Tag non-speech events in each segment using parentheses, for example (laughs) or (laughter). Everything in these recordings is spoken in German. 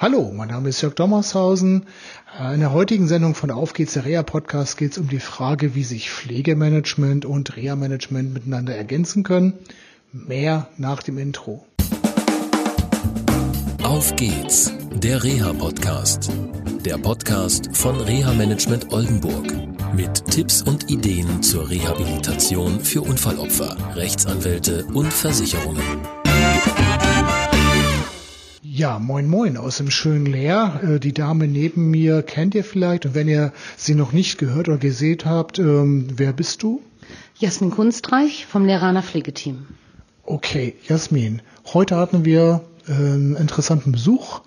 Hallo, mein Name ist Jörg Dommershausen. In der heutigen Sendung von Auf geht's der Reha Podcast geht es um die Frage, wie sich Pflegemanagement und Reha Management miteinander ergänzen können. Mehr nach dem Intro. Auf geht's, der Reha Podcast. Der Podcast von Reha Management Oldenburg mit Tipps und Ideen zur Rehabilitation für Unfallopfer, Rechtsanwälte und Versicherungen. Ja, moin moin aus dem schönen Leer. Äh, die Dame neben mir kennt ihr vielleicht und wenn ihr sie noch nicht gehört oder gesehen habt, ähm, wer bist du? Jasmin Kunstreich vom Lehraner Pflegeteam. Okay, Jasmin, heute hatten wir äh, einen interessanten Besuch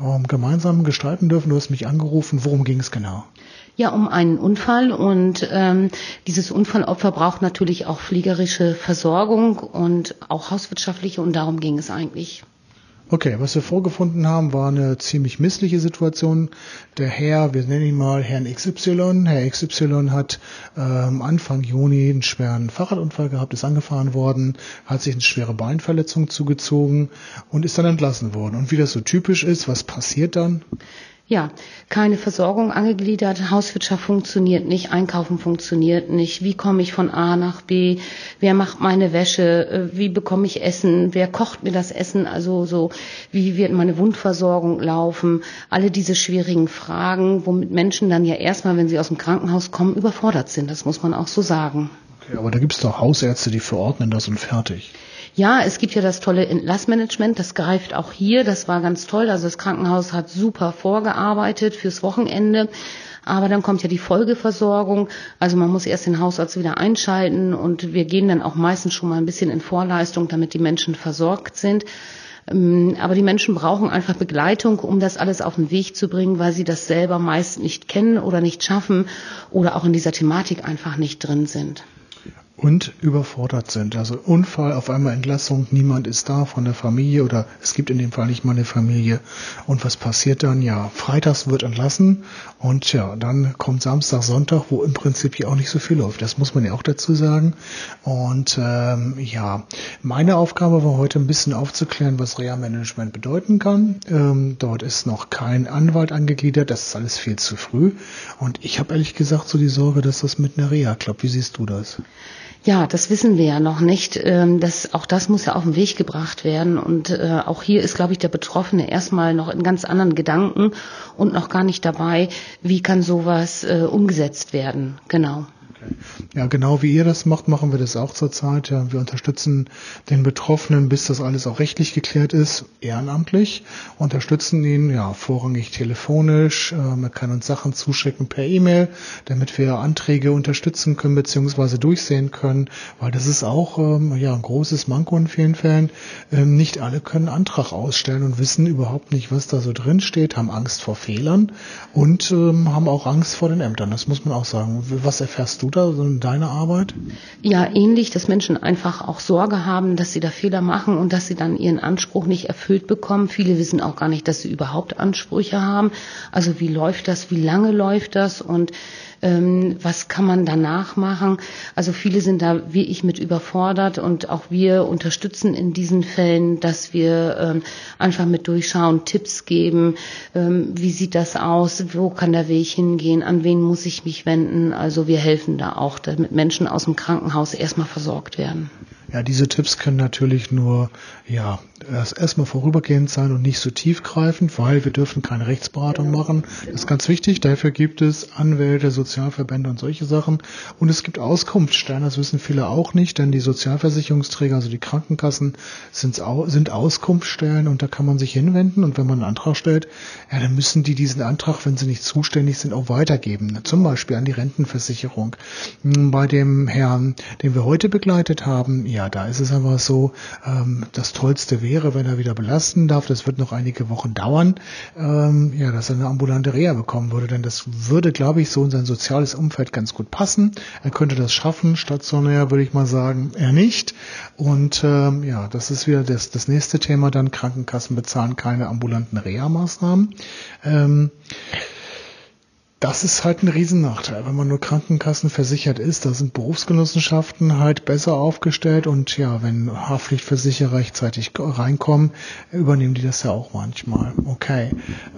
ähm, gemeinsam gestalten dürfen. Du hast mich angerufen. Worum ging es genau? Ja, um einen Unfall und ähm, dieses Unfallopfer braucht natürlich auch fliegerische Versorgung und auch hauswirtschaftliche und darum ging es eigentlich. Okay, was wir vorgefunden haben, war eine ziemlich missliche Situation. Der Herr, wir nennen ihn mal Herrn XY, Herr XY hat ähm, Anfang Juni einen schweren Fahrradunfall gehabt, ist angefahren worden, hat sich eine schwere Beinverletzung zugezogen und ist dann entlassen worden. Und wie das so typisch ist, was passiert dann? Ja, keine Versorgung angegliedert, Hauswirtschaft funktioniert nicht, Einkaufen funktioniert nicht. Wie komme ich von A nach B? Wer macht meine Wäsche? Äh, wie bekomme ich Essen? Wer kocht mir das Essen? Also so, wie wird meine Wundversorgung laufen? Alle diese schwierigen Fragen, womit Menschen dann ja erstmal, wenn sie aus dem Krankenhaus kommen, überfordert sind. Das muss man auch so sagen. Okay, aber da gibt es doch Hausärzte, die verordnen das und fertig. Ja, es gibt ja das tolle Entlassmanagement, das greift auch hier, das war ganz toll. Also das Krankenhaus hat super vorgearbeitet fürs Wochenende. Aber dann kommt ja die Folgeversorgung. Also man muss erst den Hausarzt wieder einschalten und wir gehen dann auch meistens schon mal ein bisschen in Vorleistung, damit die Menschen versorgt sind. Ähm, aber die Menschen brauchen einfach Begleitung, um das alles auf den Weg zu bringen, weil sie das selber meist nicht kennen oder nicht schaffen oder auch in dieser Thematik einfach nicht drin sind und überfordert sind. Also Unfall, auf einmal Entlassung, niemand ist da von der Familie oder es gibt in dem Fall nicht mal eine Familie. Und was passiert dann? Ja, freitags wird entlassen und ja, dann kommt Samstag, Sonntag, wo im Prinzip hier auch nicht so viel läuft. Das muss man ja auch dazu sagen. Und ähm, ja, meine Aufgabe war heute ein bisschen aufzuklären, was Reha-Management bedeuten kann. Ähm, dort ist noch kein Anwalt angegliedert, das ist alles viel zu früh. Und ich habe ehrlich gesagt so die Sorge, dass das mit einer Reha klappt. Wie siehst du das? Ja, das wissen wir ja noch nicht. Ähm, das, auch das muss ja auf den Weg gebracht werden. Und äh, auch hier ist, glaube ich, der Betroffene erstmal noch in ganz anderen Gedanken und noch gar nicht dabei, wie kann sowas äh, umgesetzt werden. Genau. Ja, genau wie ihr das macht, machen wir das auch zurzeit. Ja, wir unterstützen den Betroffenen, bis das alles auch rechtlich geklärt ist, ehrenamtlich, unterstützen ihn ja vorrangig telefonisch. Äh, man kann uns Sachen zuschicken per E-Mail, damit wir Anträge unterstützen können bzw. durchsehen können, weil das ist auch ähm, ja ein großes Manko in vielen Fällen. Ähm, nicht alle können Antrag ausstellen und wissen überhaupt nicht, was da so drin steht, haben Angst vor Fehlern und ähm, haben auch Angst vor den Ämtern. Das muss man auch sagen. Was erfährst du da so in deiner Arbeit? Ja, ähnlich, dass Menschen einfach auch Sorge haben, dass sie da Fehler machen und dass sie dann ihren Anspruch nicht erfüllt bekommen. Viele wissen auch gar nicht, dass sie überhaupt Ansprüche haben. Also wie läuft das, wie lange läuft das und ähm, was kann man danach machen. Also viele sind da wie ich mit überfordert und auch wir unterstützen in diesen Fällen, dass wir ähm, einfach mit durchschauen, Tipps geben, ähm, wie sieht das aus, wo kann der Weg hingehen, an wen muss ich mich wenden. Also wir helfen da auch, damit Menschen aus dem Krankenhaus erstmal versorgt werden. Ja, diese Tipps können natürlich nur, ja, erst erstmal vorübergehend sein und nicht so tiefgreifend, weil wir dürfen keine Rechtsberatung machen. Das ist ganz wichtig. Dafür gibt es Anwälte, Sozialverbände und solche Sachen. Und es gibt Auskunftsstellen, das wissen viele auch nicht, denn die Sozialversicherungsträger, also die Krankenkassen, sind, sind Auskunftsstellen und da kann man sich hinwenden. Und wenn man einen Antrag stellt, ja, dann müssen die diesen Antrag, wenn sie nicht zuständig sind, auch weitergeben. Zum Beispiel an die Rentenversicherung. Bei dem Herrn, den wir heute begleitet haben, ja, ja, da ist es einfach so, ähm, das Tollste wäre, wenn er wieder belasten darf, das wird noch einige Wochen dauern, ähm, ja, dass er eine ambulante Reha bekommen würde, denn das würde, glaube ich, so in sein soziales Umfeld ganz gut passen. Er könnte das schaffen, stationär würde ich mal sagen, er nicht. Und ähm, ja, das ist wieder das, das nächste Thema, dann Krankenkassen bezahlen keine ambulanten Reha-Maßnahmen. Ähm, das ist halt ein Riesennachteil. Wenn man nur Krankenkassen versichert ist, da sind Berufsgenossenschaften halt besser aufgestellt und ja, wenn Haftpflichtversicherer rechtzeitig reinkommen, übernehmen die das ja auch manchmal. Okay.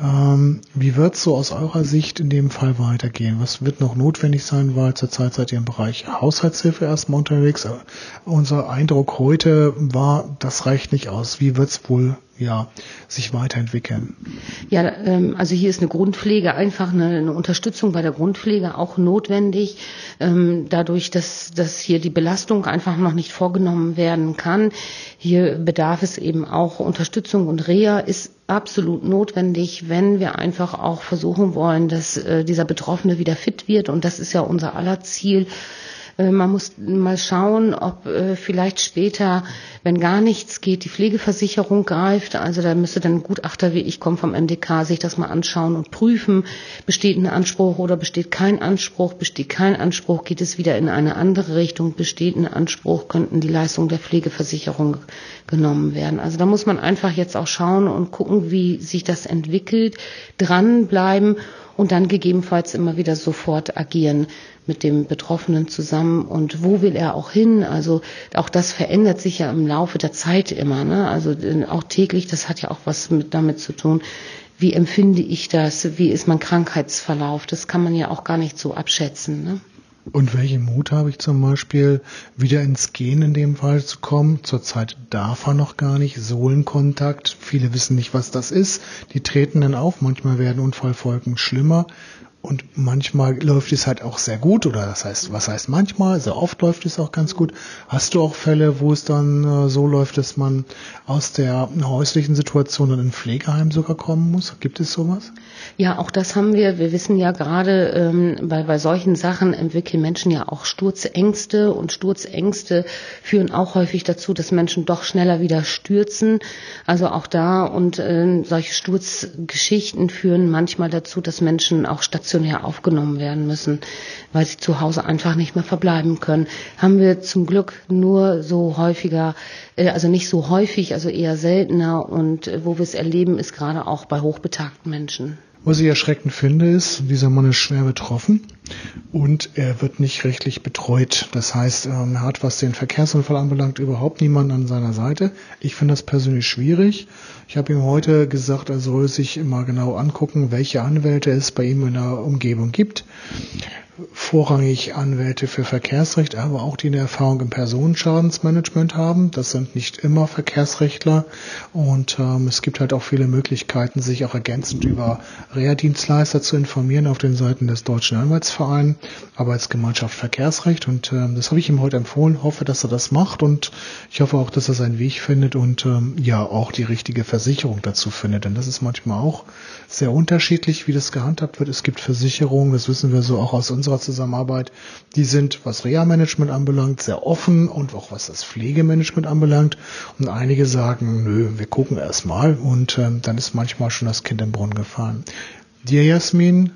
Ähm, wie wird so aus eurer Sicht in dem Fall weitergehen? Was wird noch notwendig sein, weil zurzeit seid ihr im Bereich Haushaltshilfe erstmal unterwegs. Unser Eindruck heute war, das reicht nicht aus. Wie wird's wohl ja, sich weiterentwickeln? Ja, ähm, also hier ist eine Grundpflege, einfach eine, eine Unterstützung bei der Grundpflege auch notwendig, ähm, dadurch, dass, dass hier die Belastung einfach noch nicht vorgenommen werden kann. Hier bedarf es eben auch Unterstützung und Reha ist absolut notwendig, wenn wir einfach auch versuchen wollen, dass äh, dieser Betroffene wieder fit wird und das ist ja unser aller Ziel man muss mal schauen, ob äh, vielleicht später, wenn gar nichts geht, die Pflegeversicherung greift. Also da müsste dann ein Gutachter wie ich kommen vom MDK sich das mal anschauen und prüfen, besteht ein Anspruch oder besteht kein Anspruch, besteht kein Anspruch, geht es wieder in eine andere Richtung, besteht ein Anspruch, könnten die Leistungen der Pflegeversicherung genommen werden. Also da muss man einfach jetzt auch schauen und gucken, wie sich das entwickelt, dranbleiben und dann gegebenenfalls immer wieder sofort agieren mit dem Betroffenen zusammen und wo will er auch hin? Also auch das verändert sich ja im Laufe der Zeit immer, ne? Also auch täglich, das hat ja auch was mit damit zu tun. Wie empfinde ich das? Wie ist mein Krankheitsverlauf? Das kann man ja auch gar nicht so abschätzen. Ne? Und welchen Mut habe ich zum Beispiel, wieder ins Gehen in dem Fall zu kommen? Zurzeit darf er noch gar nicht. Sohlenkontakt. Viele wissen nicht, was das ist. Die treten dann auf. Manchmal werden Unfallfolgen schlimmer. Und manchmal läuft es halt auch sehr gut, oder das heißt, was heißt manchmal, sehr oft läuft es auch ganz gut. Hast du auch Fälle, wo es dann äh, so läuft, dass man aus der häuslichen Situation in ein Pflegeheim sogar kommen muss? Gibt es sowas? Ja, auch das haben wir. Wir wissen ja gerade, ähm, bei, bei solchen Sachen entwickeln Menschen ja auch Sturzängste und Sturzängste führen auch häufig dazu, dass Menschen doch schneller wieder stürzen. Also auch da und äh, solche Sturzgeschichten führen manchmal dazu, dass Menschen auch stationär stationär aufgenommen werden müssen, weil sie zu Hause einfach nicht mehr verbleiben können. Haben wir zum Glück nur so häufiger, äh, also nicht so häufig, also eher seltener und äh, wo wir es erleben, ist gerade auch bei hochbetagten Menschen. Was ich erschreckend finde, ist, dieser Mann ist schwer betroffen und er wird nicht rechtlich betreut. Das heißt, ähm, er hat, was den Verkehrsunfall anbelangt, überhaupt niemanden an seiner Seite. Ich finde das persönlich schwierig. Ich habe ihm heute gesagt, er soll sich immer genau angucken, welche Anwälte es bei ihm in der Umgebung gibt vorrangig Anwälte für Verkehrsrecht, aber auch die eine Erfahrung im Personenschadensmanagement haben. Das sind nicht immer Verkehrsrechtler. Und ähm, es gibt halt auch viele Möglichkeiten, sich auch ergänzend über Reha-Dienstleister zu informieren auf den Seiten des Deutschen Anwaltsvereins, Arbeitsgemeinschaft Verkehrsrecht. Und ähm, das habe ich ihm heute empfohlen, hoffe, dass er das macht. Und ich hoffe auch, dass er seinen Weg findet und ähm, ja auch die richtige Versicherung dazu findet, denn das ist manchmal auch sehr unterschiedlich, wie das gehandhabt wird. Es gibt Versicherungen, das wissen wir so auch aus unserer Zusammenarbeit, die sind, was Reha-Management anbelangt, sehr offen und auch was das Pflegemanagement anbelangt. Und einige sagen, nö, wir gucken erst mal und äh, dann ist manchmal schon das Kind im Brunnen gefallen. Dir, Jasmin,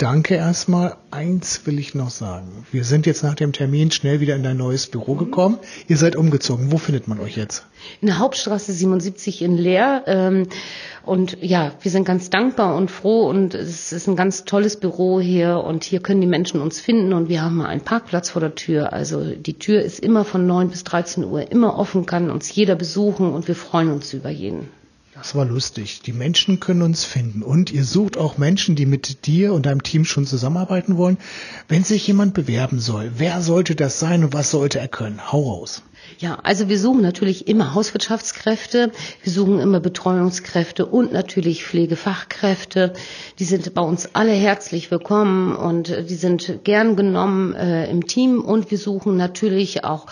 danke erstmal. Eins will ich noch sagen. Wir sind jetzt nach dem Termin schnell wieder in dein neues Büro gekommen. Ihr seid umgezogen. Wo findet man euch jetzt? In der Hauptstraße 77 in Leer. Ähm, und ja, wir sind ganz dankbar und froh und es ist ein ganz tolles Büro hier und hier können die Menschen uns finden und wir haben mal einen Parkplatz vor der Tür. Also die Tür ist immer von 9 bis 13 Uhr immer offen, kann uns jeder besuchen und wir freuen uns über jeden. Das war lustig. Die Menschen können uns finden. Und ihr sucht auch Menschen, die mit dir und deinem Team schon zusammenarbeiten wollen. Wenn sich jemand bewerben soll, wer sollte das sein und was sollte er können? Hau raus. Ja, also wir suchen natürlich immer Hauswirtschaftskräfte, wir suchen immer Betreuungskräfte und natürlich Pflegefachkräfte. Die sind bei uns alle herzlich willkommen und die sind gern genommen äh, im Team und wir suchen natürlich auch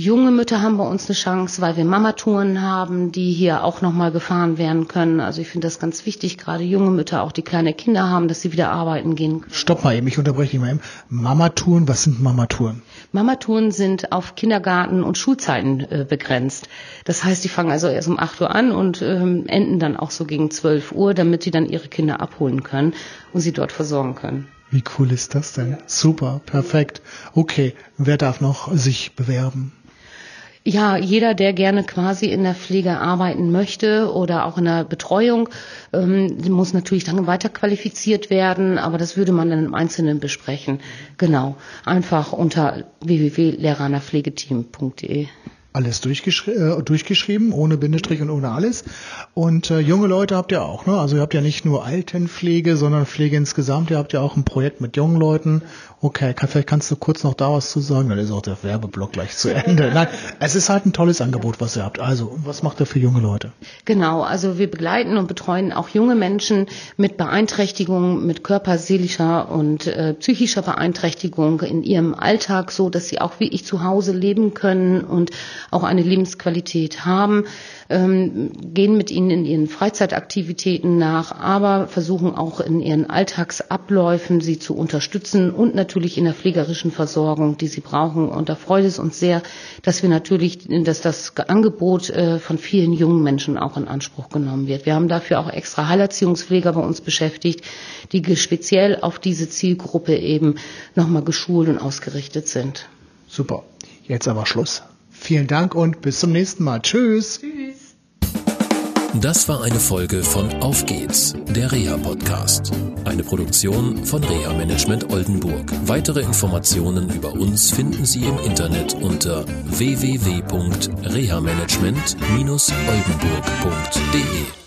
Junge Mütter haben bei uns eine Chance, weil wir Mamatouren haben, die hier auch nochmal gefahren werden können. Also ich finde das ganz wichtig, gerade junge Mütter, auch die kleine Kinder haben, dass sie wieder arbeiten gehen können. Stopp mal eben, ich unterbreche dich mal eben. Mamatouren, was sind Mamatouren? Mamatouren sind auf Kindergarten und Schulzeiten äh, begrenzt. Das heißt, die fangen also erst um 8 Uhr an und ähm, enden dann auch so gegen 12 Uhr, damit sie dann ihre Kinder abholen können und sie dort versorgen können. Wie cool ist das denn? Super, perfekt. Okay, wer darf noch sich bewerben? Ja, jeder, der gerne quasi in der Pflege arbeiten möchte oder auch in der Betreuung, ähm, muss natürlich dann weiter qualifiziert werden, aber das würde man dann im Einzelnen besprechen. Genau. Einfach unter www.lehrernerpflegeteam.de alles durchgeschri äh, durchgeschrieben, ohne Bindestrich und ohne alles. Und äh, junge Leute habt ihr auch, ne? Also ihr habt ja nicht nur Altenpflege, sondern Pflege insgesamt. Ihr habt ja auch ein Projekt mit jungen Leuten. Okay, kann, vielleicht kannst du kurz noch da was zu sagen, dann ist auch der Werbeblock gleich zu Ende. (laughs) Nein, es ist halt ein tolles Angebot, was ihr habt. Also, was macht ihr für junge Leute? Genau, also wir begleiten und betreuen auch junge Menschen mit Beeinträchtigungen, mit körperseelischer und äh, psychischer Beeinträchtigung in ihrem Alltag, so dass sie auch wie ich zu Hause leben können und auch eine Lebensqualität haben, ähm, gehen mit ihnen in ihren Freizeitaktivitäten nach, aber versuchen auch in ihren Alltagsabläufen sie zu unterstützen und natürlich in der pflegerischen Versorgung, die sie brauchen. Und da freut es uns sehr, dass wir natürlich, dass das Angebot äh, von vielen jungen Menschen auch in Anspruch genommen wird. Wir haben dafür auch extra Heilerziehungspfleger bei uns beschäftigt, die speziell auf diese Zielgruppe eben nochmal geschult und ausgerichtet sind. Super. Jetzt aber Schluss. Vielen Dank und bis zum nächsten Mal. Tschüss. Tschüss. Das war eine Folge von Auf geht's, der Reha-Podcast. Eine Produktion von Reha Management Oldenburg. Weitere Informationen über uns finden Sie im Internet unter www.rehamanagement-oldenburg.de.